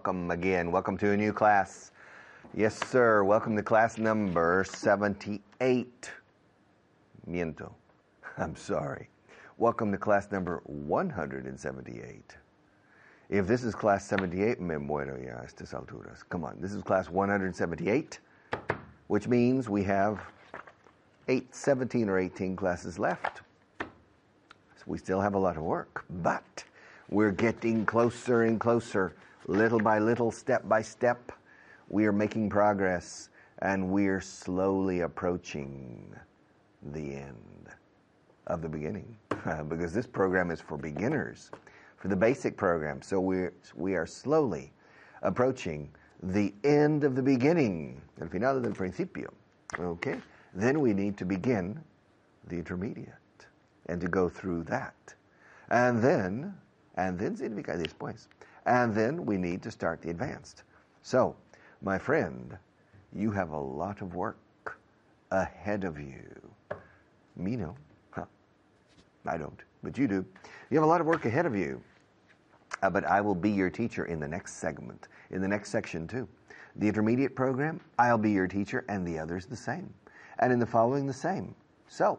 welcome again. Welcome to a new class. Yes, sir. Welcome to class number 78. Miento. I'm sorry. Welcome to class number 178. If this is class 78, me muero ya a estas alturas. Come on, this is class 178, which means we have eight, 17 or 18 classes left. So we still have a lot of work, but we're getting closer and closer, little by little, step by step. We are making progress and we're slowly approaching the end of the beginning because this program is for beginners, for the basic program. So we're, we are slowly approaching the end of the beginning, el final del principio. Okay? Then we need to begin the intermediate and to go through that. And then, and then significa después. And then we need to start the advanced. So, my friend, you have a lot of work ahead of you. Me no. Huh. I don't, but you do. You have a lot of work ahead of you. Uh, but I will be your teacher in the next segment, in the next section too. The intermediate program, I'll be your teacher, and the others the same. And in the following, the same. So,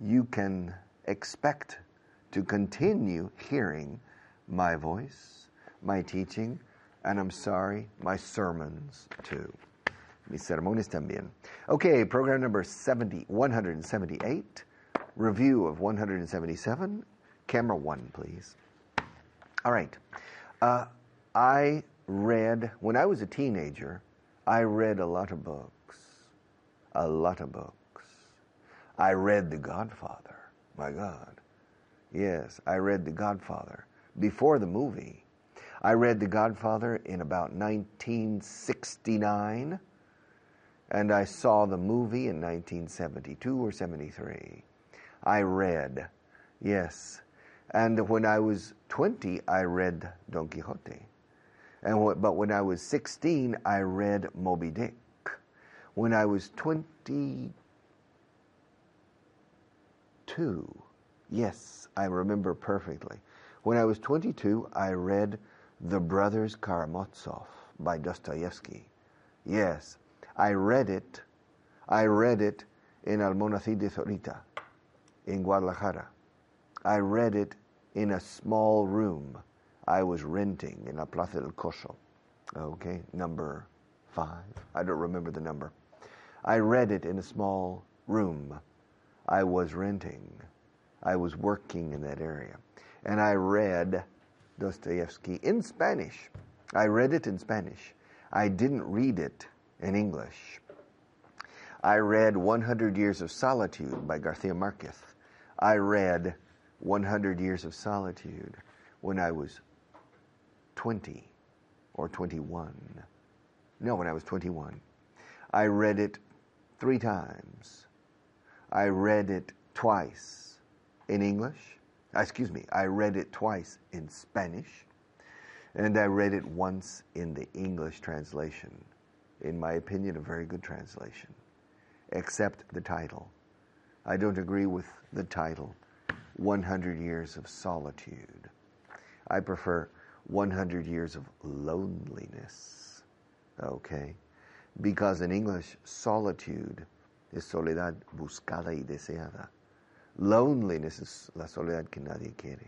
you can expect to continue hearing my voice, my teaching, and I'm sorry, my sermons too. Mis sermones también. Okay, program number 70, 178, review of 177. Camera one, please. All right. Uh, I read, when I was a teenager, I read a lot of books. A lot of books. I read The Godfather. My God. Yes, I read The Godfather before the movie. I read The Godfather in about 1969, and I saw the movie in 1972 or 73. I read, yes. And when I was 20, I read Don Quixote. And but when I was 16, I read Moby Dick. When I was 22, yes, I remember perfectly. When I was 22, I read The Brothers Karamazov by Dostoevsky. Yes, I read it. I read it in Almonacid de Zorita in Guadalajara. I read it in a small room I was renting in La Plaza del Coso. Okay, number five. I don't remember the number. I read it in a small room I was renting. I was working in that area. And I read Dostoevsky in Spanish. I read it in Spanish. I didn't read it in English. I read 100 Years of Solitude by Garcia Marquez. I read 100 Years of Solitude when I was 20 or 21. No, when I was 21. I read it three times. I read it twice in English. Uh, excuse me, I read it twice in Spanish. And I read it once in the English translation. In my opinion, a very good translation, except the title. I don't agree with the title, 100 Years of Solitude. I prefer 100 Years of Loneliness. Okay? Because in English, solitude is soledad buscada y deseada. Loneliness es la soledad que nadie quiere.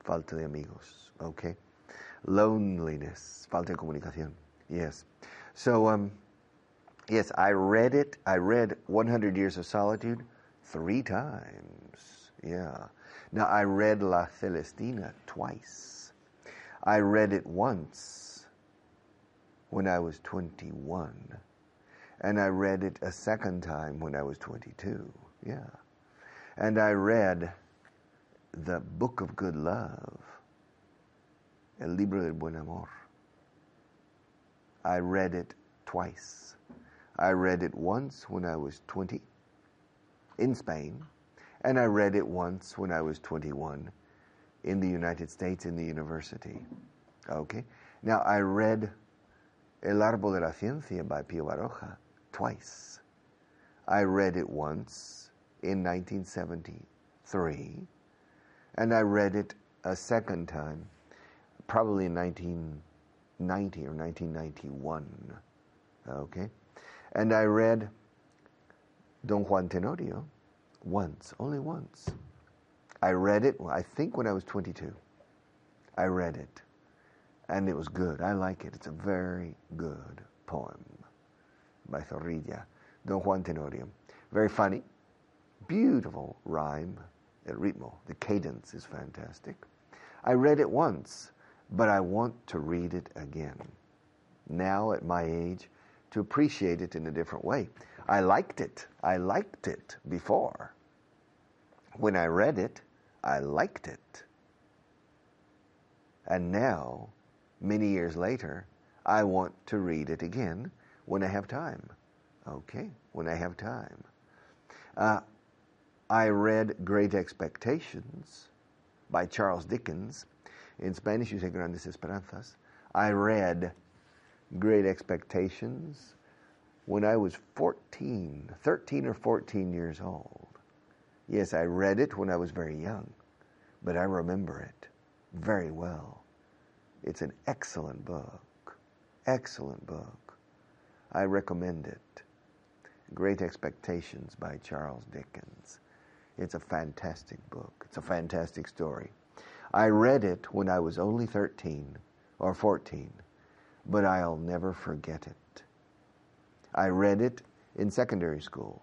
Falta de amigos. Okay? Loneliness, falta de comunicación. Yes. So, um, yes, I read it. I read 100 Years of Solitude three times. Yeah. Now, I read La Celestina twice. I read it once when I was 21. And I read it a second time when I was 22. Yeah. And I read the Book of Good Love, El Libro del Buen Amor. I read it twice. I read it once when I was 20 in Spain, and I read it once when I was 21 in the United States in the university. Okay? Now, I read El Árbol de la Ciencia by Pío Baroja twice. I read it once in 1973, and I read it a second time, probably in 1990 or 1991. Okay? And I read Don Juan Tenorio once, only once. I read it, I think when I was 22. I read it. And it was good. I like it. It's a very good poem by Zorrilla, Don Juan Tenorio. Very funny, beautiful rhyme, el ritmo. The cadence is fantastic. I read it once, but I want to read it again. Now, at my age, to appreciate it in a different way. I liked it. I liked it before. When I read it, I liked it. And now, many years later, I want to read it again when I have time. Okay, when I have time. Uh, I read Great Expectations by Charles Dickens. In Spanish, you say Grandes Esperanzas. I read Great Expectations when I was 14, 13 or 14 years old. Yes, I read it when I was very young, but I remember it very well. It's an excellent book. Excellent book. I recommend it. Great Expectations by Charles Dickens. It's a fantastic book. It's a fantastic story. I read it when I was only 13 or 14, but I'll never forget it. I read it in secondary school.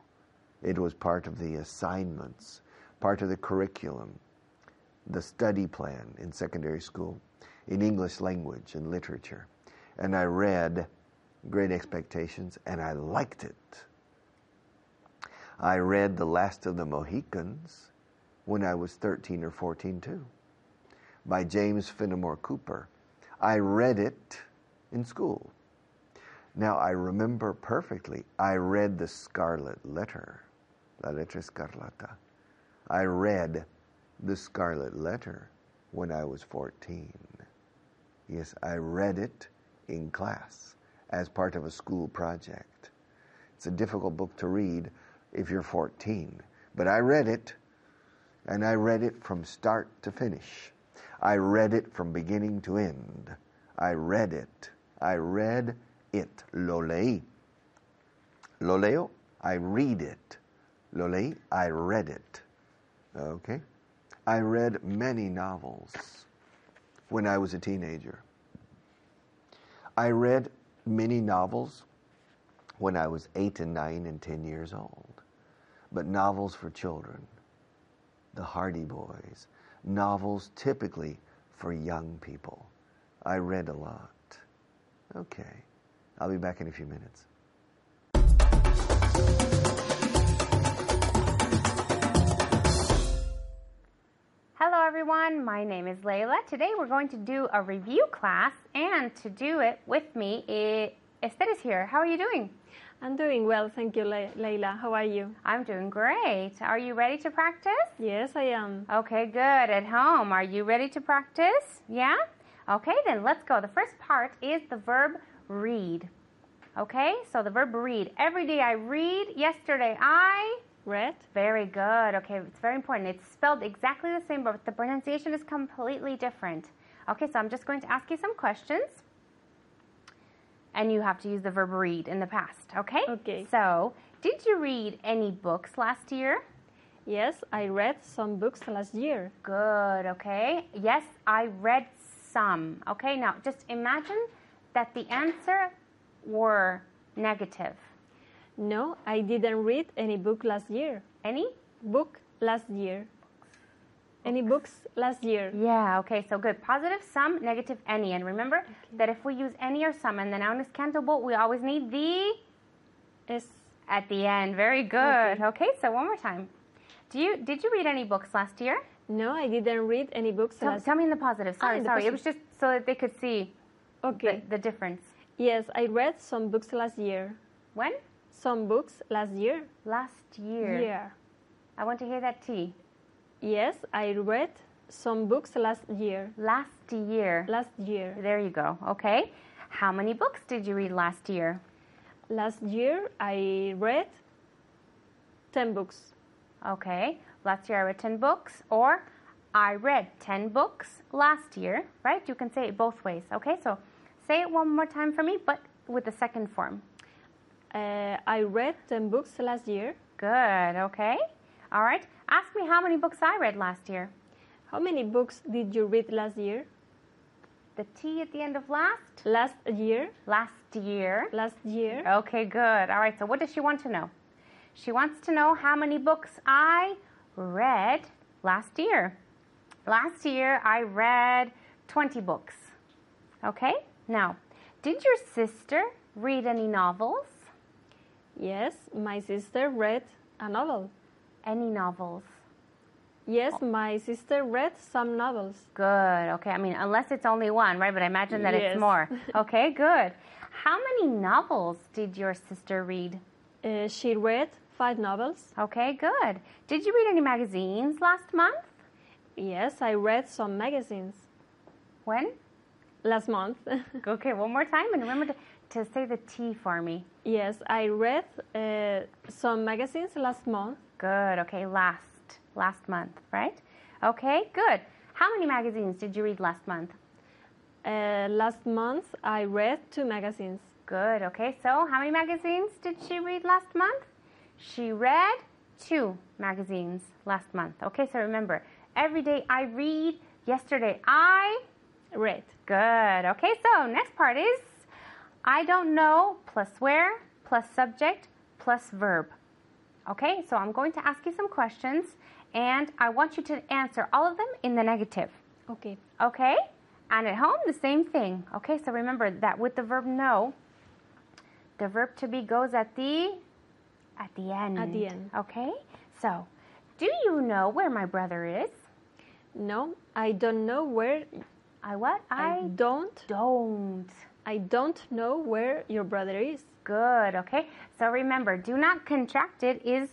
It was part of the assignments, part of the curriculum, the study plan in secondary school in English language and literature. And I read Great Expectations and I liked it. I read The Last of the Mohicans when I was 13 or 14 too, by James Fenimore Cooper. I read it in school. Now I remember perfectly, I read The Scarlet Letter, La Letra Escarlata. I read The Scarlet Letter when I was 14. Yes, I read it in class as part of a school project. It's a difficult book to read if you're 14. But I read it, and I read it from start to finish. I read it from beginning to end. I read it. I read it. Lo leí. Lo leo. I read it. Lo leí. I read it. Okay? I read many novels when I was a teenager. I read many novels when I was eight and nine and ten years old but novels for children, the Hardy Boys, novels typically for young people. I read a lot. Okay, I'll be back in a few minutes. Hello everyone, my name is Layla. Today we're going to do a review class and to do it with me, eh, Esther is here. How are you doing? I'm doing well, thank you, Le- Leila. How are you? I'm doing great. Are you ready to practice? Yes, I am. Okay, good. At home, are you ready to practice? Yeah? Okay, then let's go. The first part is the verb read. Okay, so the verb read. Every day I read. Yesterday I read. Very good. Okay, it's very important. It's spelled exactly the same, but the pronunciation is completely different. Okay, so I'm just going to ask you some questions and you have to use the verb read in the past, okay? Okay. So, did you read any books last year? Yes, I read some books last year. Good, okay. Yes, I read some. Okay, now just imagine that the answer were negative. No, I didn't read any book last year. Any? Book last year. Any books last year? Yeah, okay, so good. Positive, some, negative, any. And remember that if we use any or some and the noun is countable, we always need the Es at the end. Very good. Okay. Okay, so one more time. Do you did you read any books last year? no, I didn't read any books Tell, last. tell me in the positive. Ah, sorry, in the sorry. It was just so that they could see Okay. the, the difference. Yes, I read some books last year. When? Some books last year. Last year. Year. I want to hear that T. Yes, I read some books last year. Last year. Last year. There you go. Okay. How many books did you read last year? Last year I read 10 books. Okay. Last year I read 10 books, or I read 10 books last year, right? You can say it both ways. Okay. So say it one more time for me, but with the second form. Uh, I read 10 books last year. Good. Okay. All right. Ask me how many books I read last year. How many books did you read last year? The T at the end of last? Last year? Last year. Last year? Okay, good. All right, so what does she want to know? She wants to know how many books I read last year. Last year I read 20 books. Okay, now, did your sister read any novels? Yes, my sister read a novel. Any novels? Yes, my sister read some novels. Good. Okay, I mean, unless it's only one, right? But I imagine that it's Yes. more. Okay, good. How many novels did your sister read? Uh, she read five novels. Okay, good. Did you read any magazines last month? Yes, I read some magazines When? last month. Okay, one more time, and remember to, to say the T for me. yes, I read uh, some magazines last month. Good. Okay, last last month, right? Okay, good. How many magazines did you read last month? Uh, last month, I read two magazines. Good. Okay, so how many magazines did she read last month? She read two magazines last month. Okay, so remember, every day I read. Yesterday I Read. Good. Okay, so next part is I don't know plus where plus subject plus verb. Okay, so I'm going to ask you some questions and I want you to answer all of them in the negative. Okay. Okay? And at home, the same thing. Okay, so remember that with the verb know, the verb to be goes at the at the end. At the end. Okay? So, do you know where my brother is? No, I don't know where. I what? I don't. don't. I don't know where your brother is. Good, okay? So remember, do not contract it is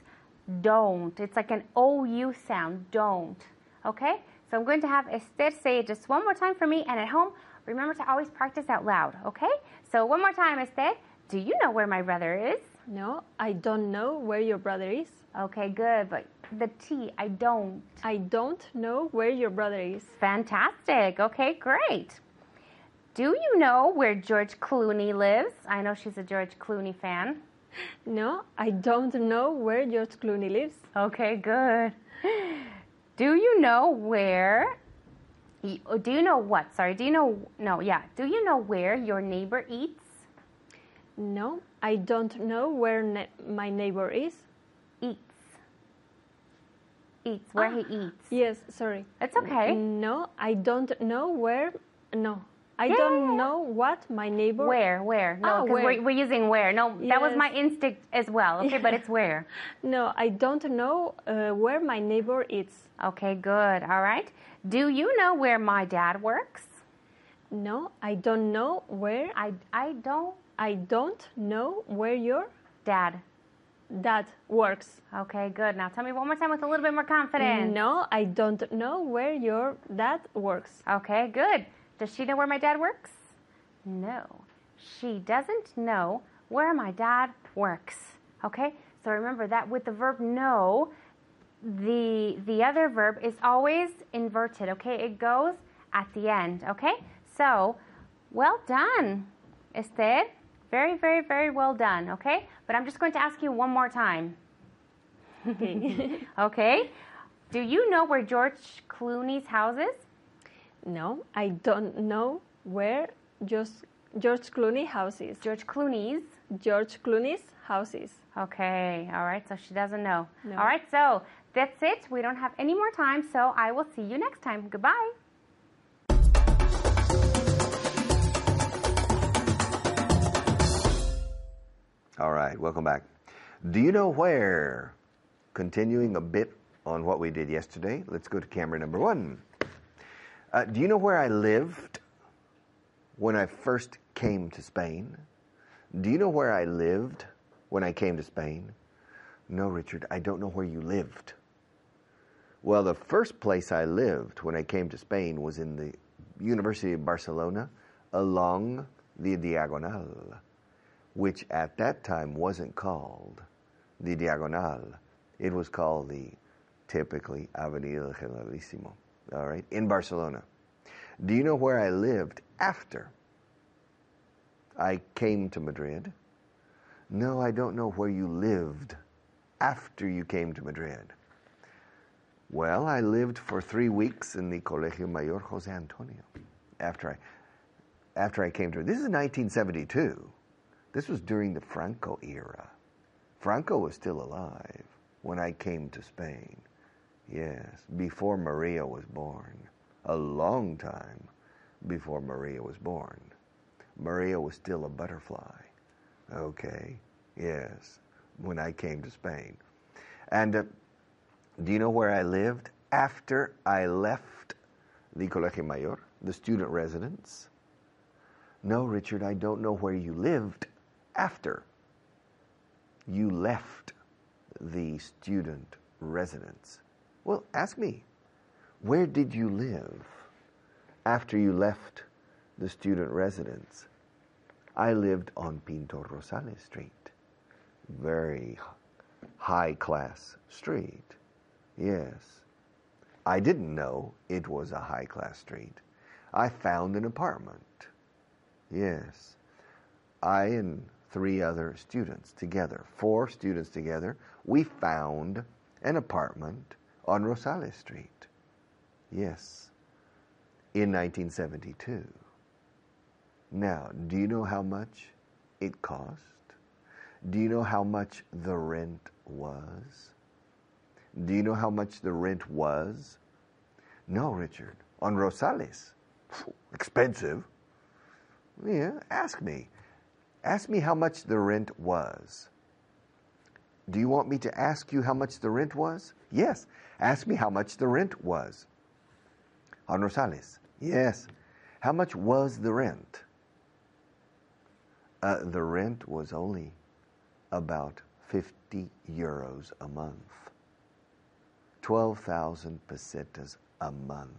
don't. It's like an OU sound, don't. Okay? So I'm going to have Esther say it just one more time for me, and at home, remember to always practice out loud, okay? So one more time, Esther. Do you know where my brother is? No, I don't know where your brother is. Okay, good, but the T, I don't. I don't know where your brother is. Fantastic. Okay, great. Do you know where George Clooney lives? I know she's a George Clooney fan. No, I don't know where George Clooney lives. Okay, good. Do you know where? Do you know what? Sorry, do you know? No, yeah. Do you know where your neighbor eats? No, I don't know where ne- my neighbor is. Eats. Eats, where Ah. he eats. Yes, sorry. It's okay. No, I don't know where. No, I Yeah, don't yeah, yeah. know what my neighbor. Where? Where? No, Ah, because where. we're, we're using where. No, that was my instinct as well. Okay, but it's where. No, I don't know uh, where my neighbor is. Okay, good. All right. Do you know where my dad works? No, I don't know where. I, I don't. I don't know where your Dad. dad works. Okay, good. Now tell me one more time with a little bit more confidence. No, I don't know where your dad works. Okay, good. Does she know where my dad works? No. She doesn't know where my dad works. Okay? So remember that with the verb know, the the other verb is always inverted, okay? It goes at the end, okay? So, well done, Esther. Very, very, very well done, okay? But I'm just going to ask you one more time. Okay. Okay? Do you know where George Clooney's house is? No, I don't know where George, George Clooney house is. George Clooney's. George Clooney's house is. Okay, all right, so she doesn't know. No. All right, so That's it. We don't have any more time, so I will see you next time. Goodbye. All right, welcome back. Do you know where? Continuing a bit on what we did yesterday, let's go to camera number one. Uh, do you know where I lived when I first came to Spain? Do you know where I lived when I came to Spain? No, Richard, I don't know where you lived. Well, the first place I lived when I came to Spain was in the University of Barcelona along the Diagonal, which at that time wasn't called the Diagonal. It was called the typically Avenida Generalissimo, all right, in Barcelona. Do you know where I lived after I came to Madrid? No, I don't know where you lived after you came to Madrid. Well, I lived for three weeks in the Colegio Mayor Jose Antonio after I after I came to this is 1972. This was during the Franco era. Franco was still alive when I came to Spain. Yes, before Maria was born. A long time before Maria was born. Maria was still a butterfly. Okay, yes, when I came to Spain. And uh, do you know where I lived after I left the Colegio Mayor, the student residence? No, Richard, I don't know where you lived after you left the student residence. Well, ask me, where did you live after you left the student residence? I lived on Pintor Rosales Street, very high class street. Yes. I didn't know it was a high class street. I found an apartment. Yes. I and three other students together, four students together, we found an apartment on Rosales Street. Yes. In 1972. Now, do you know how much it cost? Do you know how much the rent was? Do you know how much the rent was? No, Richard. On Rosales. Expensive. Yeah, ask me. Ask me how much the rent was. Do you want me to ask you how much the rent was? Yes. Ask me how much the rent was. On Rosales. Yes. How much was the rent? Uh, the rent was only about 50 euros a month. 12,000 pesetas a month.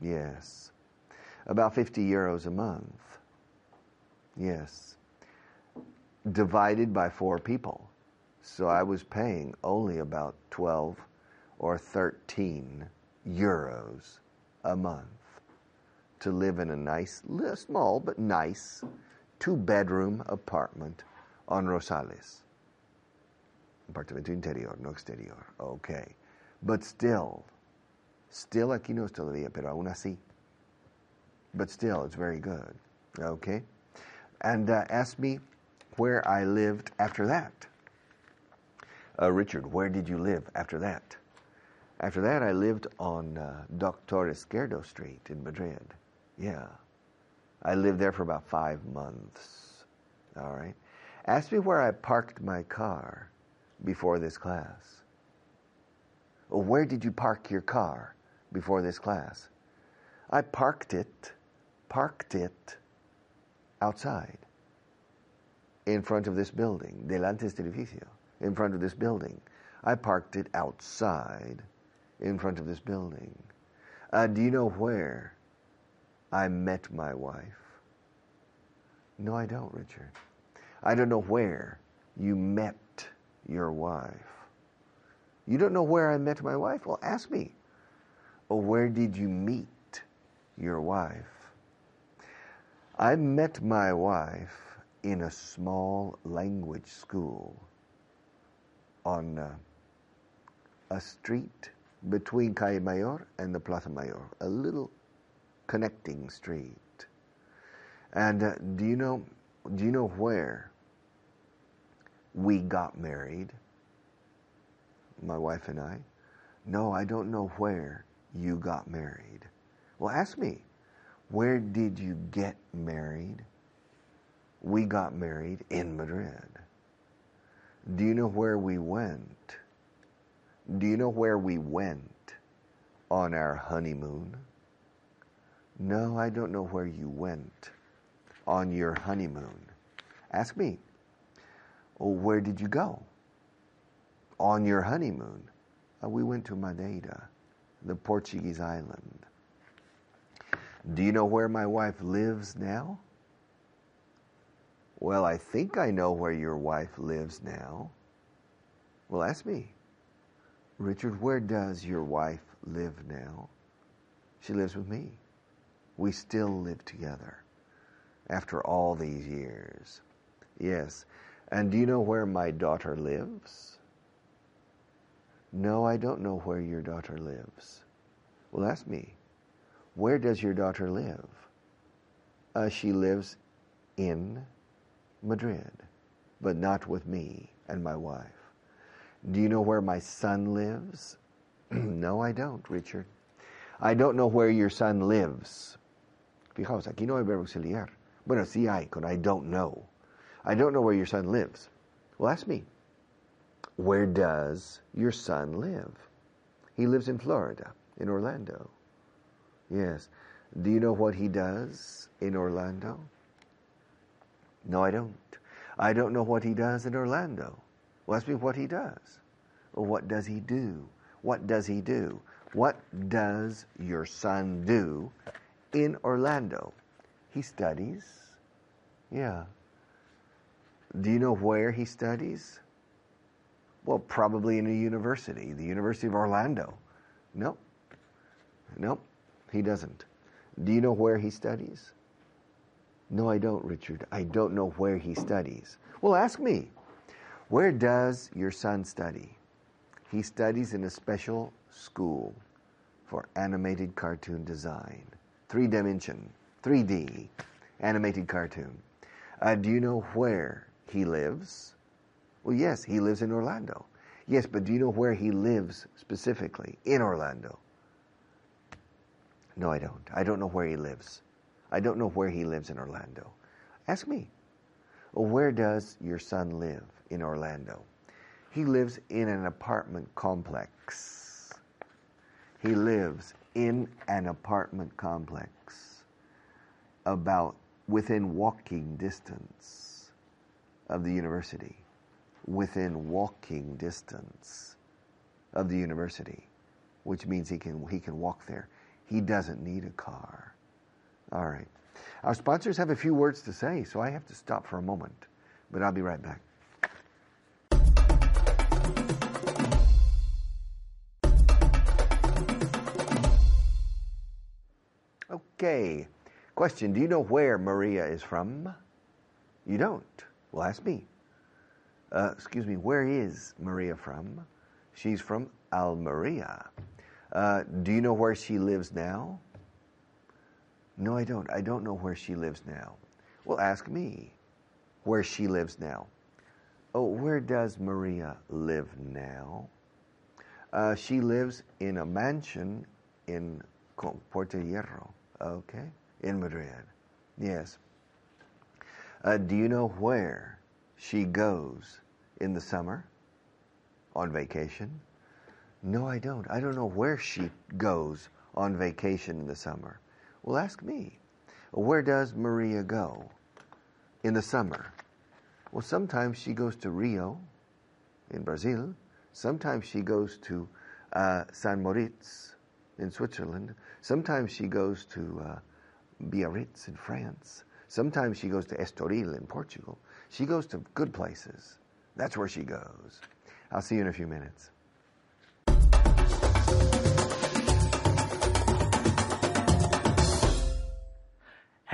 Yes. About 50 euros a month. Yes. Divided by four people. So I was paying only about 12 or 13 euros a month to live in a nice, small but nice, two bedroom apartment on Rosales. Apartamento interior, no exterior. Okay. But still, still aquí no es todavía, pero aún así. But still, it's very good. Okay? And uh, ask me where I lived after that. Uh, Richard, where did you live after that? After that, I lived on uh, Doctor Esquerdo Street in Madrid. Yeah. I lived there for about five months. All right. Ask me where I parked my car before this class. Where did you park your car before this class? I parked it, parked it outside in front of this building, delante este edificio, in front of this building. I parked it outside in front of this building. Uh, do you know where I met my wife? No, I don't, Richard. I don't know where you met your wife. You don't know where I met my wife? Well, ask me. Or where did you meet your wife? I met my wife in a small language school on uh, a street between Calle Mayor and the Plaza Mayor, a little connecting street. And uh, do you know do you know where we got married? my wife and I. No, I don't know where you got married. Well, ask me, where did you get married? We got married in Madrid. Do you know where we went? Do you know where we went on our honeymoon? No, I don't know where you went on your honeymoon. Ask me, oh, where did you go on your honeymoon? Uh, we went to Madeira, the Portuguese island. Do you know where my wife lives now? Well, I think I know where your wife lives now. Well, ask me. Richard, where does your wife live now? She lives with me. We still live together after all these years. Yes. And do you know where my daughter lives? No, I don't know where your daughter lives. Well, ask me. Where does your daughter live? Uh, she lives in Madrid, but not with me and my wife. Do you know where my son lives? no, I don't, Richard. I don't know where your son lives. Fijaos, aquí no hay verbo auxiliar. Bueno, sí hay, con I don't know. I don't know where your son lives. Well, ask me. Where does your son live? He lives in Florida, in Orlando. Yes. Do you know what he does in Orlando? No, I don't. I don't know what he does in Orlando. Well, ask me what he does. Well, what does he do? What does he do? What does your son do in Orlando? He studies. Yeah. Do you know where he studies? Well, probably in a university, the University of Orlando. Nope. Nope, he doesn't. Do you know where he studies? No, I don't, Richard. I don't know where he studies. Well, ask me. Where does your son study? He studies in a special school for animated cartoon design, three dimension, 3D animated cartoon. Uh, do you know where he lives? Well, yes, he lives in Orlando. Yes, but do you know where he lives specifically in Orlando? No, I don't. I don't know where he lives. I don't know where he lives in Orlando. Ask me. Well, where does your son live in Orlando? He lives in an apartment complex. He lives in an apartment complex about within walking distance of the university. Within walking distance of the university, which means he can he can walk there. He doesn't need a car. All right. Our sponsors have a few words to say, so I have to stop for a moment, but I'll be right back. Okay. Question Do you know where Maria is from? You don't? Well, ask me. Uh, excuse me, where is Maria from? She's from Almeria. Uh, do you know where she lives now? No, I don't. I don't know where she lives now. Well, ask me where she lives now. Oh, where does Maria live now? Uh, she lives in a mansion in Puerto Hierro, okay, in Madrid. Yes. Uh, do you know where she goes in the summer on vacation? No, I don't. I don't know where she goes on vacation in the summer. Well, ask me. Where does Maria go in the summer? Well, sometimes she goes to Rio in Brazil. Sometimes she goes to uh, San Moritz in Switzerland. Sometimes she goes to uh, Biarritz in France. Sometimes she goes to Estoril in Portugal. She goes to good places. That's where she goes. I'll see you in a few minutes.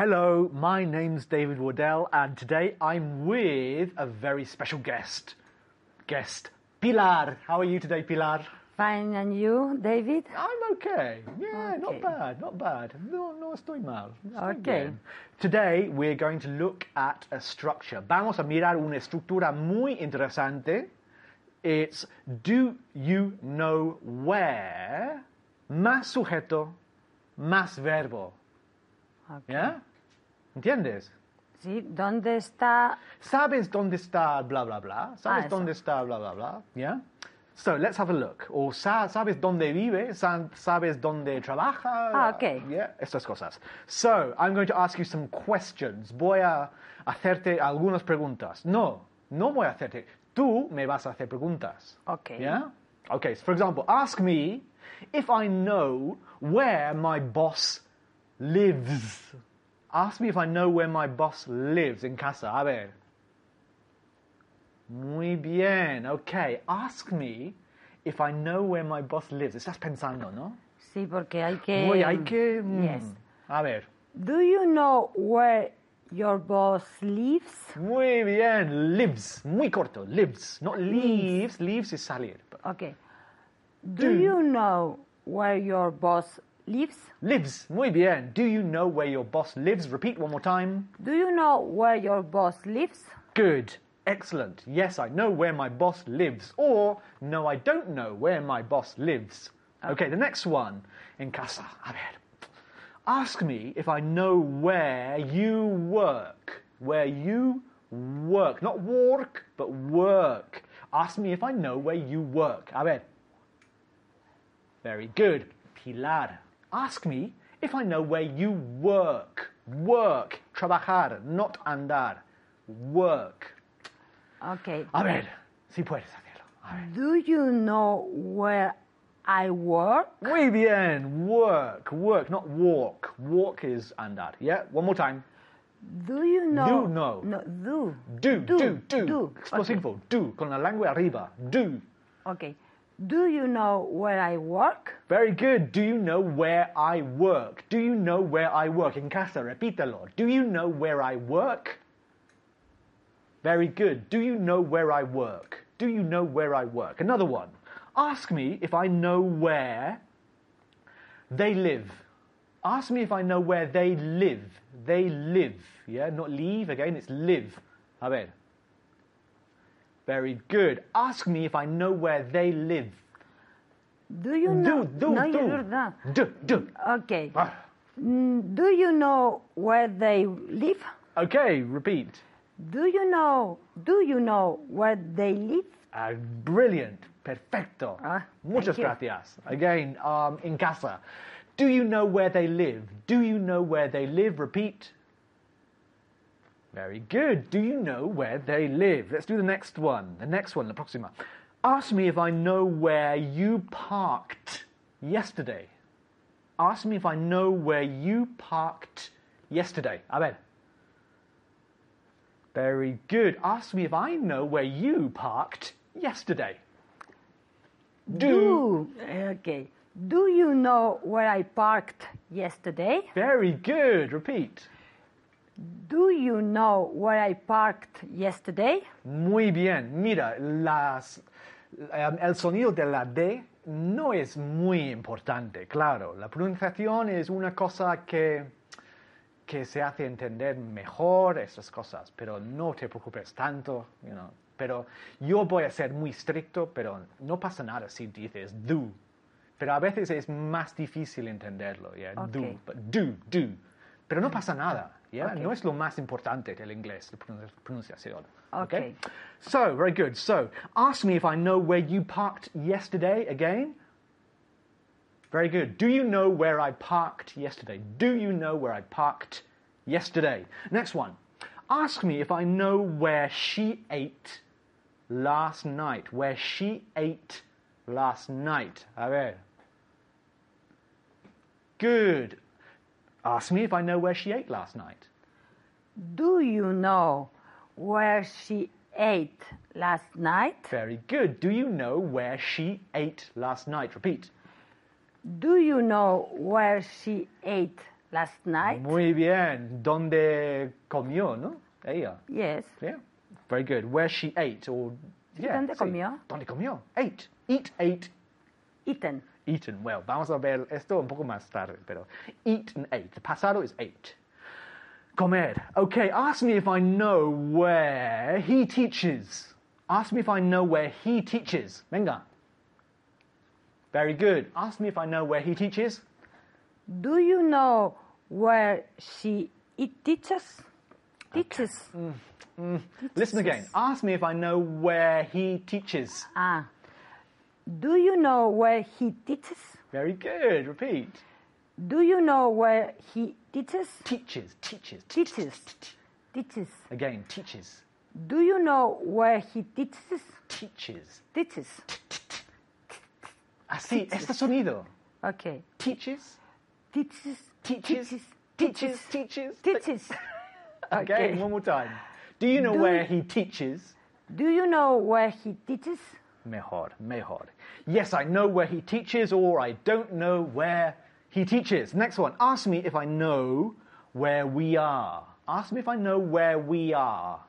Hello, my name's David Wardell, and today I'm with a very special guest. Guest Pilar. How are you today, Pilar? Fine, and you, David? I'm okay. Yeah, not bad, not bad. No, no estoy mal. Estoy Okay. bien. Today we're going to look at a structure. Vamos a mirar una estructura muy interesante It's do you know where más sujeto más verbo. Ok. ¿Ya? ¿Entiendes? Sí, ¿dónde está? ¿Sabes dónde está bla bla bla? ¿Sabes Ah, dónde está bla bla bla? Yeah? So let's have a look. Sa- ¿sabes dónde vive? Sa- ¿Sabes dónde trabaja? Ah, okay. Yeah, estas cosas. So I'm going to ask you some questions. Voy a hacerte algunas preguntas. No, no voy a hacerte. Tú me vas a hacer preguntas. Okay. Yeah? Okay, so for example, ask me if I know where my boss lives. Ask me if I know where my boss lives in casa. A ver. Muy bien. Okay. Ask me if I know where my boss lives. Estás pensando, ¿no? Sí, porque hay que. Muy, hay que. mm, Yes. A ver. Do you know where your boss lives? Muy bien. Lives. Muy corto. Lives. Not leaves. Leaves is salir. Okay. Do you know where your boss lives? Lives. Muy bien. Do you know where your boss lives? Repeat one more time. Do you know where your boss lives? Good. Excellent. Yes, I know where my boss lives. Or, no, I don't know where my boss lives. Ah. Okay, the next one. En casa. A ver. Ask me if I know where you work. Where you work. Not work, but work. Ask me if I know where you work. A ver. Very good. Pilar. Ask me if I know where you work. Work. Trabajar, not andar. Work. Okay. A ver, si puedes hacerlo. A ver. Do you know where I work? Muy bien. Work. Work, not walk. Walk is andar. Yeah? One more time. Do you know? Do know. No, do. Do, do, do. do. Explosivo. Do. Con la lengua arriba. Do. Okay. Do you know where I work? Very good. Do you know where I work? Do you know where I work? En casa, repítalo. Do you know where I work? Very good. Do you know where I work? Do you know where I work? Another one. Ask me if I know where they live. Ask me if I know where they live. They live. Yeah, not leave again, it's live. A ver. Very good. Ask me if I know where they live. Do you know? Do, do, no, do. you're. Do, do. Okay. Ah. Mm, Do you know where they live? Okay, repeat. Do you know? Do you know where they live? Ah, brilliant. Perfecto. Ah, Muchas gracias. Again, um, in casa. Do you know where they live? Do you know where they live? Repeat. Very good. Do you know where they live? Let's do the next one. The next one, la próxima. Ask me if I know where you parked yesterday. Ask me if I know where you parked yesterday. A ver. Very good. Ask me if I know where you parked yesterday. Do. Okay. Do you know where I parked yesterday? Very good. Repeat. Do you know where I parked yesterday? Muy bien. Mira, las, em, el sonido de la D no es muy importante, claro. La pronunciación es una cosa que, que se hace entender mejor, esas cosas, pero no te preocupes tanto, you know. Pero yo voy a ser muy estricto, pero no pasa nada si dices do. Pero a veces es más difícil entenderlo, yeah? Do, do, do. Pero no pasa nada, yeah? Ok. No es lo más importante del inglés, la pronun- pronunciación. Okay. So, very good. So, ask me if I know where you parked yesterday again. Very good. Do you know where I parked yesterday? Do you know where I parked yesterday? Next one. Ask me if I know where she ate last night. Where she ate last night. A ver. Good. Ask me if I know where she ate last night. Do you know where she ate last night? Very good. Do you know where she ate last night? Repeat. Do you know where she ate last night? Muy bien. ¿Dónde comió, no? Ella. Yes. Yeah. Very good. Where she ate or yeah, ¿dónde sí. comió? ¿Dónde comió? Ate. Eat, ate, Eaten. Eaten. Well, vamos a ver esto un poco más tarde, pero eat and ate. The pasado is ate. Comer. Okay, ask me if I know where he teaches. Ask me if I know where he teaches. Venga. Very good. Ask me if I know where he teaches. Do you know where she it teaches? Teaches. Listen again. Ask me if I know where he teaches. Ah. Do you know where he teaches? Very good. Repeat. Do you know where he teaches? Teaches, teaches, Teaches. Teaches. Again, teaches, Do you know where he teaches? teaches. Teaches. Así, ah, este sonido. Okay. Teaches, Teaches. teaches, Teaches. teaches, teaches. Again, one more time. Do you know where he teaches? Do you know where he teaches? Mejor, mejor. Yes, I know where he teaches, or I don't know where he teaches. Next one. Ask me if I know where we are. Ask me if I know where we are.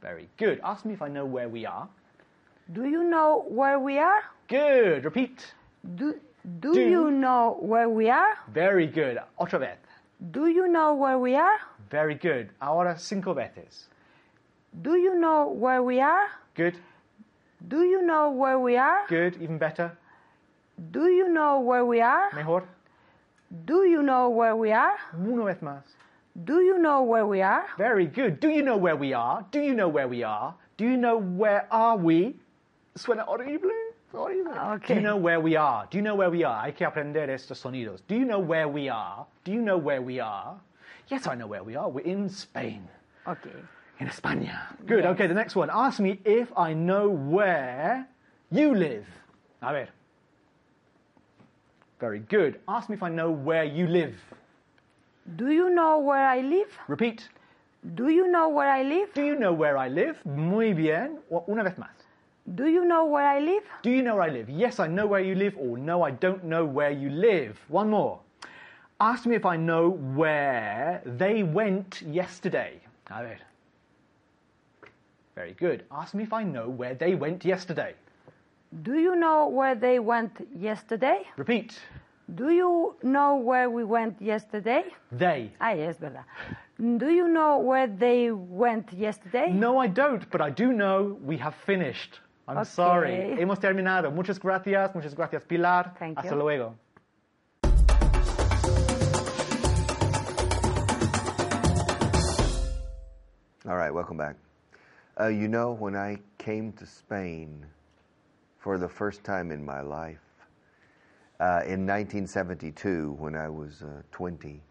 Very good. Ask me if I know where we are. Do you know where we are? Good. Repeat. Do, do, Do- you know where we are? Very good. Otra vez. Do you know where we are? Very good. Ahora cinco veces. Do you know where we are? Good. Do you know where we are? Good. Even better. Do you know where we are? Mejor. Do you know where we are? Uno vez más. Do you know where we are? Very good. Do you know where we are? Do you know where we are? Do you know where are we? Suena horrible. horrible. Okay. Do you know where we are? Do you know where we are? Hay que aprender estos sonidos. Do you know where we are? Do you know where we are? Yes, I know where we are. We're in Spain. Okay. In España. Good. Okay, the next one. Ask me if I know where you live. A ver. Very good. Ask me if I know where you live. Do you know where I live? Repeat. Do you know where I live? Do you know where I live? Muy bien. O- Una vez más. Do you know where I live? Do you know where I live? Yes, I know where you live, or no, I don't know where you live. One more. Ask me if I know where they went yesterday. A ver. Very good. Ask me if I know where they went yesterday. Do you know where they went yesterday? Repeat. Do you know where we went yesterday? They. Ah, yes, verdad. Do you know where they went yesterday? No, I don't, but I do know we have finished. I'm Okay. sorry. Hemos terminado. Muchas gracias. Muchas gracias, Pilar. Thank Hasta you. luego. All right, welcome back. Uh, you know, when I came to Spain for the first time in my life, uh, in 1972, when I was uh, 20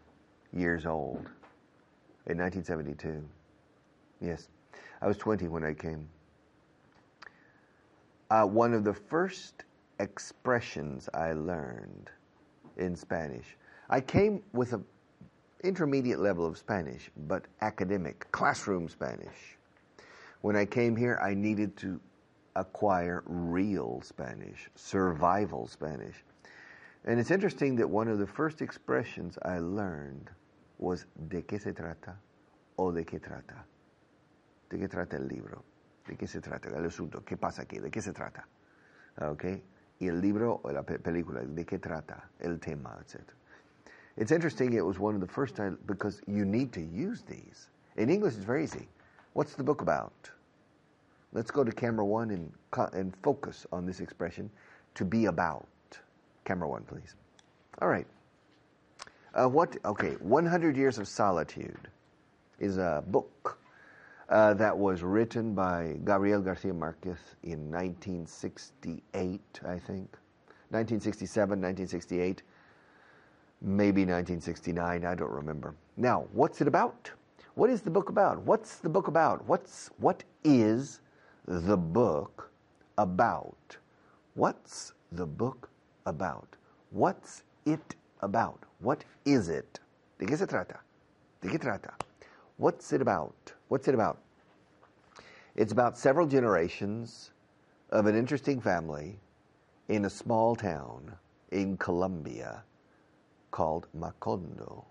years old, in 1972, yes, I was 20 when I came. Uh, one of the first expressions I learned in Spanish, I came with an intermediate level of Spanish, but academic, classroom Spanish. When I came here, I needed to acquire real Spanish, survival Spanish. And it's interesting that one of the first expressions I learned was de qué se trata o de qué trata. ¿De qué trata el libro? ¿De qué se trata el asunto? ¿Qué pasa aquí? ¿De qué se trata? Okay? Y el libro o la pe- película, ¿de qué trata? El tema, etc. It's interesting, it was one of the first times because you need to use these. In English, it's very easy. What's the book about? Let's go to camera one and, and focus on this expression to be about. Camera one, please. All right. Uh, what? Okay, 100 Years of Solitude is a book uh, that was written by Gabriel Garcia Marquez in 1968, I think. 1967, 1968 maybe 1969, I don't remember. Now, what's it about? What is the book about? What's the book about? What's what is the book about? What's the book about? What's it about? What is it? ¿De qué se trata? ¿De qué trata? What's it about? What's it about? It's about several generations of an interesting family in a small town in Colombia called Macondo,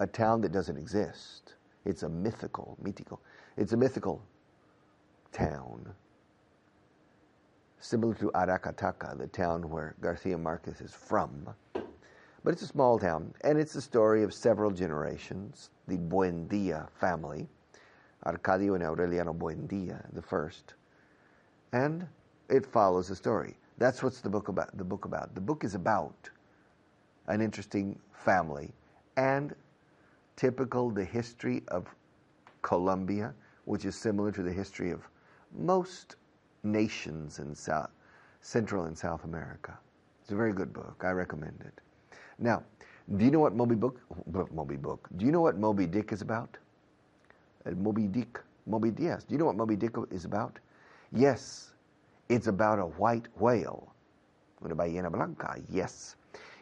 a town that doesn't exist. It's a mythical, mythical. It's a mythical town, similar to Aracataca, the town where Garcia Marquez is from. But it's a small town, and it's the story of several generations. The Buendia family Arcadio and Aureliano Buendia, the first. And it follows the story. That's what's the book about. The book about. The book is about an interesting family and typical the history of Colombia, which is similar to the history of most nations in South, Central and South America. It's a very good book. I recommend it. Now, do you know what Moby Book? Moby Book. Do you know what Moby Dick is about? Uh, Moby Dick. Moby yes. Do you know what Moby Dick is about? Yes, it's about a white whale. Una ballena blanca. Yes,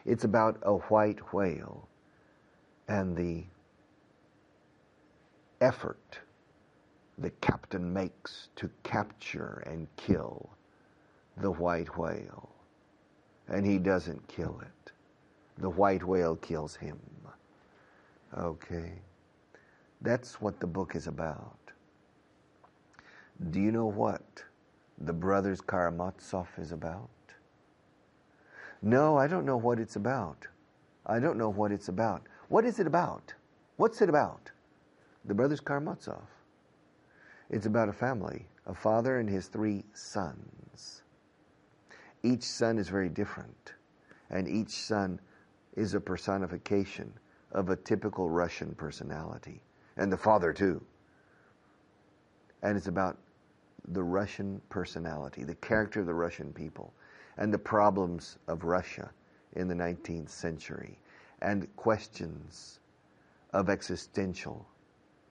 it's about a white whale and the effort the captain makes to capture and kill the white whale. And he doesn't kill it. The white whale kills him. Okay. That's what the book is about. Do you know what the Brothers Karamazov is about? No, I don't know what it's about. I don't know what it's about. What is it about? What's it about? The Brothers Karamazov. It's about a family, a father and his three sons. Each son is very different, and each son is a personification of a typical Russian personality, and the father too. And it's about the Russian personality, the character of the Russian people, and the problems of Russia in the 19th century, and questions of existential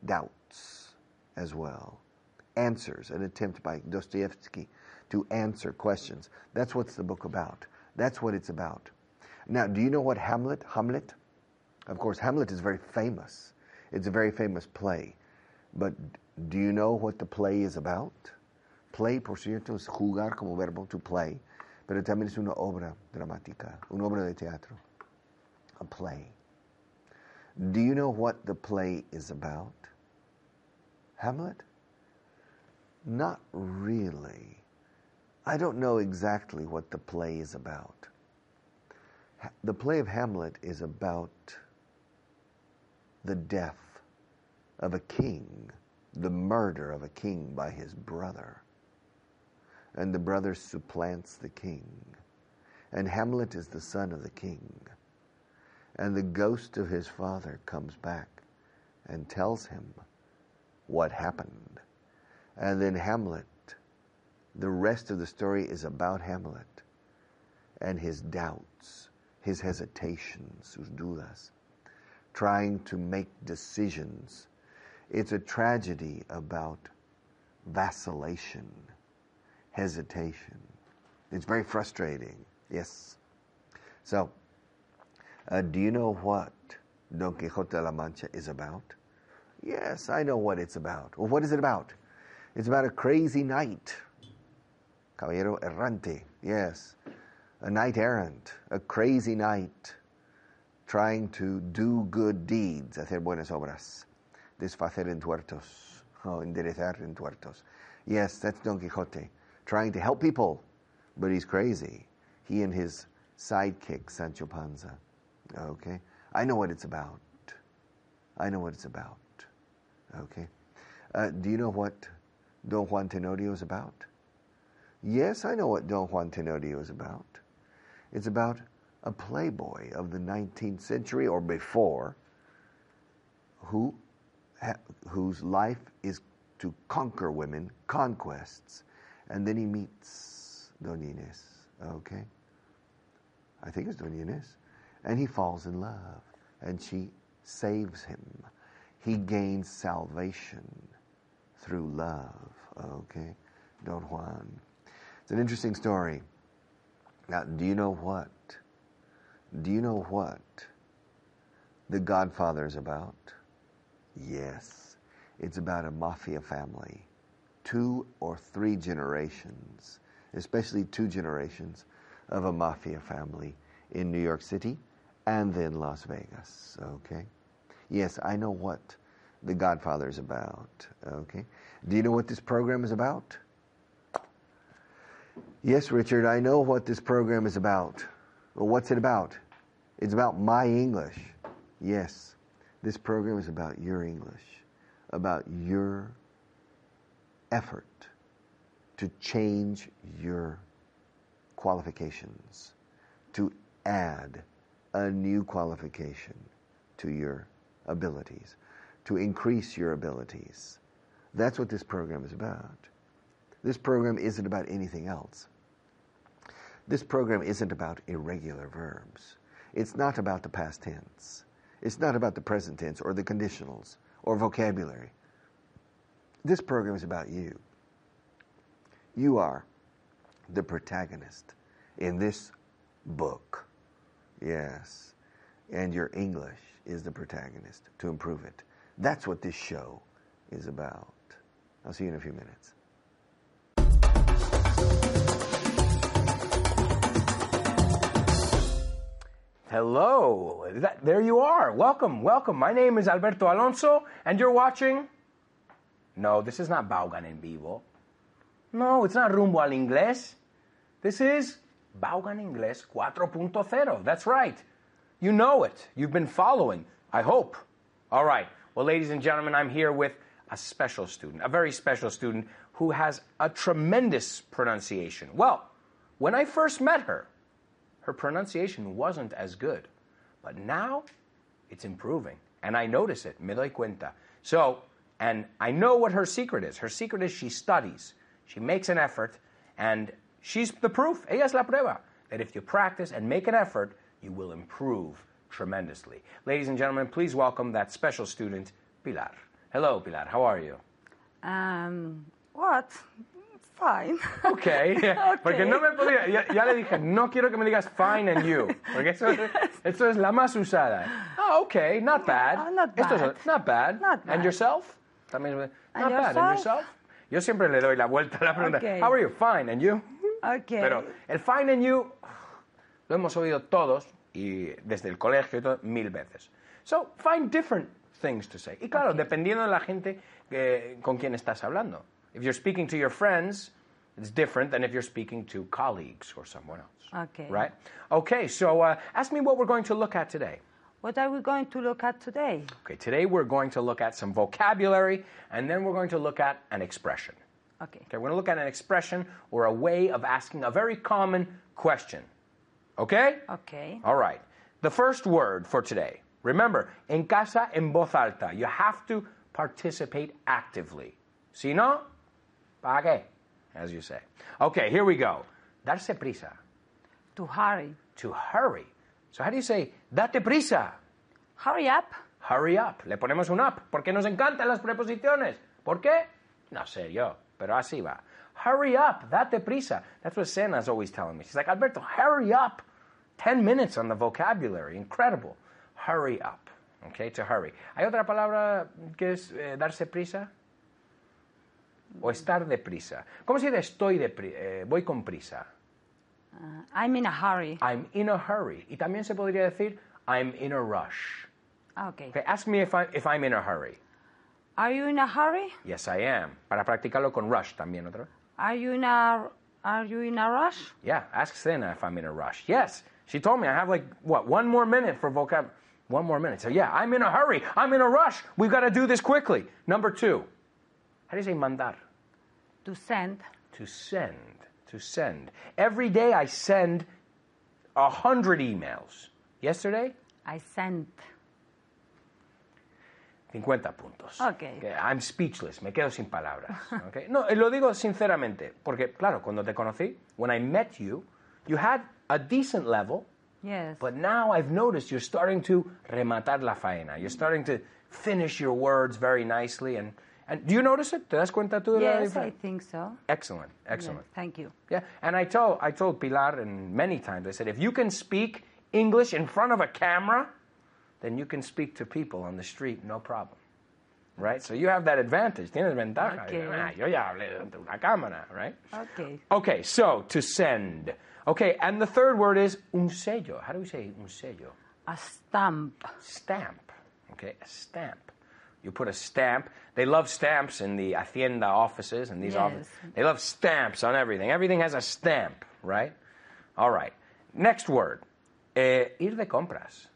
doubts as well. Answers, an attempt by Dostoevsky to answer questions. That's what's the book about. That's what it's about. Now, do you know what Hamlet, Hamlet? Of course, Hamlet is very famous. It's a very famous play. But do you know what the play is about? Play, por cierto, es jugar como verbo to play, pero también es una obra dramática, una obra de teatro. A play. Do you know what the play is about? Hamlet? Not really. I don't know exactly what the play is about. The play of Hamlet is about the death of a king, the murder of a king by his brother. And the brother supplants the king. And Hamlet is the son of the king. And the ghost of his father comes back and tells him what happened. And then Hamlet, the rest of the story is about Hamlet and his doubts, his hesitations, sus dudas, trying to make decisions. It's a tragedy about vacillation, hesitation. It's very frustrating, yes. So, uh, do you know what Don Quixote de la Mancha is about? Yes, I know what it's about. Well, what is it about? It's about a crazy knight. Caballero errante, yes. A knight errant, a crazy knight trying to do good deeds, hacer buenas obras, desfacer entuertos, oh, enderezar entuertos. Yes, that's Don Quixote, trying to help people, but he's crazy. He and his sidekick, Sancho Panza. Okay? I know what it's about. I know what it's about. Okay? Uh, do you know what Don Juan Tenorio is about? Yes, I know what Don Juan Tenorio is about. It's about a playboy of the 19th century or before who ha, whose life is to conquer women, conquests, and then he meets Doña Inés. Okay? I think it's Doña Inés. And he falls in love, and she saves him. He gains salvation through love. Okay? Don Juan. It's an interesting story. Now, do you know what? Do you know what The Godfather is about? Yes. It's about a mafia family. Two or three generations, especially two generations of a mafia family in New York City and then Las Vegas. Okay? Yes, I know what The Godfather is about. Okay? Do you know what this program is about? Yes, Richard, I know what this program is about. Well, what's it about? It's about my English. Yes, this program is about your English, about your effort to change your qualifications, to add a new qualification to your abilities, to increase your abilities. That's what this program is about. This program isn't about anything else. This program isn't about irregular verbs. It's not about the past tense. It's not about the present tense or the conditionals or vocabulary. This program is about you. You are the protagonist in this book. Yes. And your English is the protagonist to improve it. That's what this show is about. I'll see you in a few minutes. Hello. That, there you are. Welcome, welcome. My name is Alberto Alonso, and you're watching. No, this is not Vaughan en Vivo. No, it's not Rumbo al Inglés. This is Vaughan Inglés 4.0. That's right. You know it. You've been following, I hope. All right. Well, ladies and gentlemen, I'm here with a special student, a very special student who has a tremendous pronunciation. Well, when I first met her, her pronunciation wasn't as good. But now it's improving. And I notice it, me doy cuenta. So, and I know what her secret is. Her secret is she studies, she makes an effort, and she's the proof. Ella es la prueba. That if you practice and make an effort, you will improve tremendously. Ladies and gentlemen, please welcome that special student, Pilar. Hello, Pilar. How are you? Um, what? Fine. Okay. Porque no me podía. Ya, ya, le dije, no quiero que me digas fine and you. Porque eso, eso es la más usada. Oh, okay. Not bad. Uh, not bad. Esto es, not bad. Not bad. And yourself? También, not And bad. And yourself? yourself? Yo siempre le doy la vuelta a la pregunta. Okay. How are you? Fine. And you? Okay. Pero el fine and you lo hemos oído todos y desde el colegio y todo, mil veces. So, find different things to say. Y claro, dependiendo de la gente que, con quien estás hablando. If you're speaking to your friends, it's different than if you're speaking to colleagues or someone else. Okay. Right? Okay, so uh, ask me what we're going to look at today. What are we going to look at today? Okay, today we're going to look at some vocabulary and then we're going to look at an expression. Okay. Okay, we're going to look at an expression or a way of asking a very common question. Okay? Okay. All right. The first word for today. Remember, en casa en voz alta. You have to participate actively. Si no, ¿para qué? As you say. Okay, here we go. Darse prisa. To hurry. To hurry. So how do you say, date prisa? Hurry up. Hurry up. Le ponemos un up porque nos encantan las preposiciones. ¿Por qué? No sé yo, pero así va. Hurry up, date prisa. That's what Sena's always telling me. She's like, Alberto, hurry up. 10 minutes on the vocabulary. Incredible. Hurry up. Okay, to hurry. ¿Hay otra palabra que es eh, darse prisa? O estar deprisa. ¿Cómo se dice estoy deprisa? voy con prisa. Uh, I'm in a hurry. I'm in a hurry. Y también se podría decir I'm in a rush. Okay. Okay, ask me if, I, if I'm in a hurry. Are you in a hurry? Yes, I am. Para practicarlo con rush también, otra. vez. Are you in a Are you in a rush? Yeah, ask Sena if I'm in a rush. Yes, she told me I have like, what, one more minute for vocab. One more minute. So, yeah, I'm in a hurry. I'm in a rush. We've got to do this quickly. Number two. How do you say mandar? To send. To send. To send. Every day I send a hundred emails. Yesterday, I sent. 50 puntos. Ok. Que I'm speechless, me quedo sin palabras. ok. No, eh, lo digo sinceramente, porque claro, cuando te conocí, when I met you, you had a decent level, Yes. but now I've noticed you're starting to rematar la faena. You're starting to finish your words very nicely. And, and do you notice it? ¿Te das cuenta tú de la yes, I diferencia? think so. Excellent, Yes, excellent. thank you. Yeah, and I told I told Pilar and many times I said if you can speak English in front of a camera, then you can speak to people on the street no problem. Right? So you have that advantage. Tienes ventaja. Okay. Ah, yo ya hablé ante una cámara, right? Okay. Okay, so to send. Okay, and the third word is un sello. How do we say un sello? A stamp. Stamp. Okay, a stamp. You put a stamp. They love stamps in the Hacienda offices and these Yes. offices. They love stamps on everything. Everything has a stamp, right? All right. Next word. Eh, ir de compras.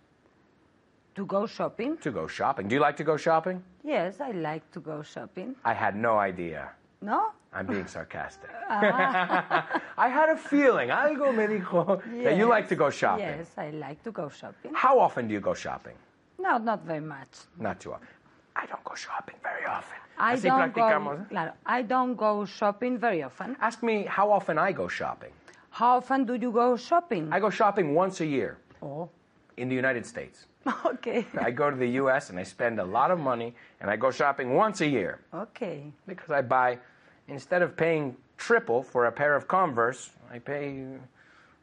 To go shopping? To go shopping. Do you like to go shopping? Yes, I like to go shopping. I had no idea. No? I'm being sarcastic. Ah. I had a feeling, algo me dijo, that you like to go shopping. Yes, I like to go shopping. How often do you go shopping? No, not very much. Not too often. I don't go shopping very often. I Así don't go. ¿eh? Claro, I don't go shopping very often. Ask me how often I go shopping. How often do you go shopping? I go shopping once a year Oh, in the United States. okay. I go to the US and I spend a lot of money and I go shopping once a year Okay. because I buy, instead of paying triple for a pair of Converse, I pay,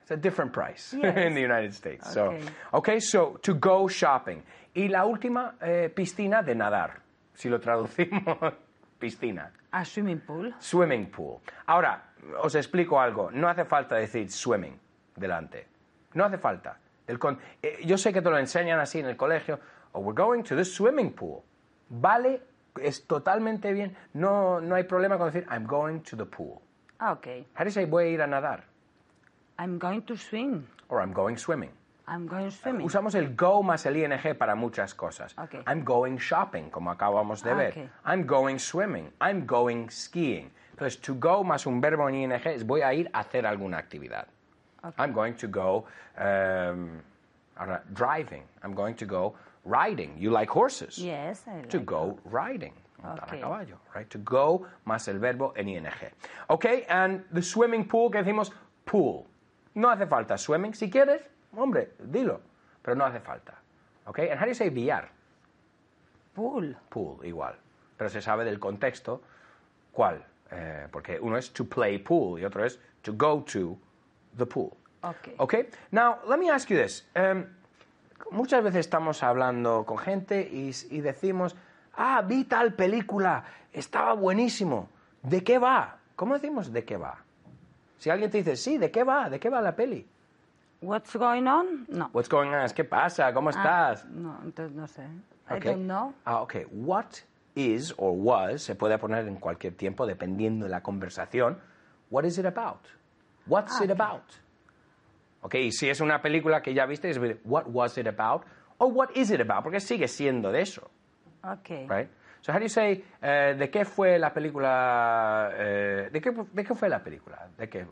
it's a different price Yes. in the United States. So, Okay. okay, so to go shopping. Y la última, eh, piscina de nadar. Si lo traducimos, piscina. A swimming pool. Swimming pool. Ahora, os explico algo. No hace falta decir swimming delante. No hace falta. El con- eh, yo sé que te lo enseñan así en el colegio. Oh, we're going to the swimming pool. Vale, es totalmente bien. No, no hay problema con decir I'm going to the pool. Ah, Okay. How do you say voy a ir a nadar? I'm going to swim. Or I'm going swimming. I'm going swimming. Usamos el go más el ing para muchas cosas. Ok. I'm going shopping, como acabamos de Ah, ver. ok. I'm going swimming. I'm going skiing. Entonces, to go más un verbo en ing es voy a ir a hacer alguna actividad. I'm going to go um, driving. I'm going to go riding. You like horses. Yes, I To like go riding. Montar a Ok. caballo, right? To go más el verbo en ing. Okay, and the swimming pool que decimos pool. No hace falta swimming. Si quieres, hombre, dilo. Pero no hace falta. Okay, and how do you say billar? pool. Pool, igual. Pero se sabe del contexto cuál. Eh, porque uno es to play pool y otro es to go to the pool. Okay. Okay? Now, let me ask you this. Um, muchas veces estamos hablando con gente y, y decimos, ah, vi tal película, estaba buenísimo. ¿De qué va? ¿Cómo decimos de qué va? Si alguien te dice, sí, ¿de qué va? ¿De qué va la peli? What's going on? No. What's going on? ¿Qué pasa? ¿Cómo Ah, estás? no, entonces no sé. I Okay. don't know. Ah, ok. What is or was, se puede poner en cualquier tiempo dependiendo de la conversación. What is it about? What's it about? Ok, y si es una película que ya viste, es what was it about? O what is it about? Porque sigue siendo de eso, Okay. right? So how do you say, eh, ¿de qué fue la película? eh, ¿de, qué, ¿De qué fue la película? ¿De qué,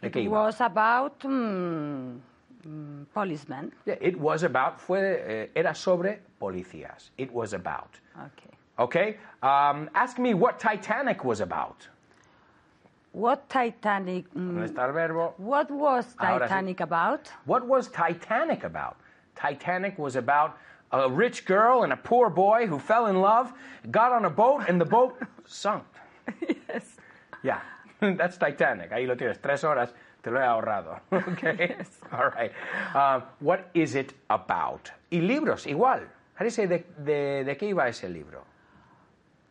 de qué It iba? was about mm, mm, policemen. Yeah, it was about, fue, eh, era sobre policías. It was about. Okay. Okay? Um, ask me what Titanic was about. What Titanic? ¿Dónde mm, el verbo? what was Ahora sí. Titanic about? What was Titanic about? Titanic was about a rich girl and a poor boy who fell in love, got on a boat, and the boat sunk. Yes. Yeah, that's Titanic. Ahí lo tienes, tres horas, te lo he ahorrado. Okay? All right. Uh, what is it about? Y libros, igual. How do you say, de, de, de qué iba ese libro?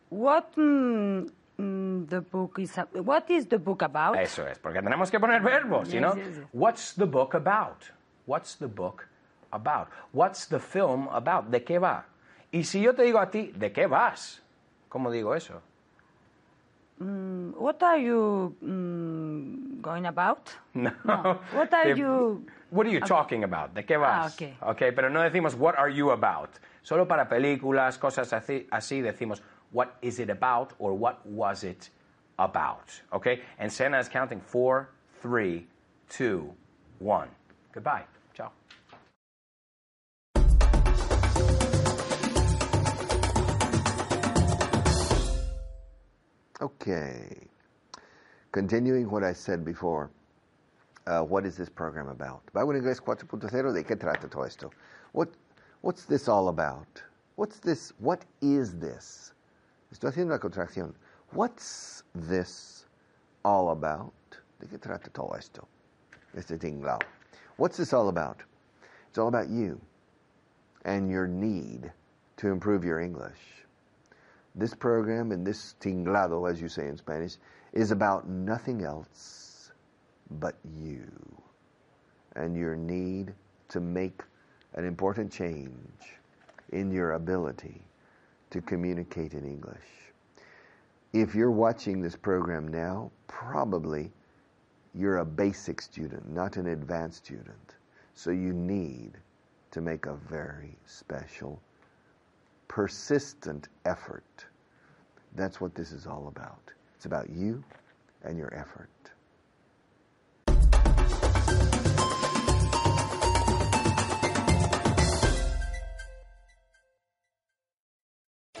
What mm, mm, the book is? a- What is the book about? Eso es, porque tenemos que poner verbos, Yes, know? yes, yes. What's the book about? What's the book about? What's the film about? ¿De qué va? Y si yo te digo a ti, ¿de qué vas? ¿Cómo digo eso? Mm, What are you mm, going about? No. What are you? What are you talking about? ¿De qué vas? Ah, ok. Ok, pero no decimos what are you about. Solo para películas, cosas así, así decimos what is it about or what was it about. Okay? And Sena is counting four, three, two, one. Goodbye. Ciao. Okay. Continuing what I said before, uh, what is this program about? Bible Inglés 4.0, ¿de qué trata todo esto? What, what's this all about? What's this? What is this? Estoy haciendo una contracción. What's this all about? ¿De qué trata todo esto? Este tinglao. What's this all about? It's all about you and your need to improve your English. This program and this tinglado, as you say in Spanish, is about nothing else but you and your need to make an important change in your ability to communicate in English. If you're watching this program now, probably you're a basic student, not an advanced student. So you need to make a very special, persistent effort. That's what this is all about. It's about you and your effort.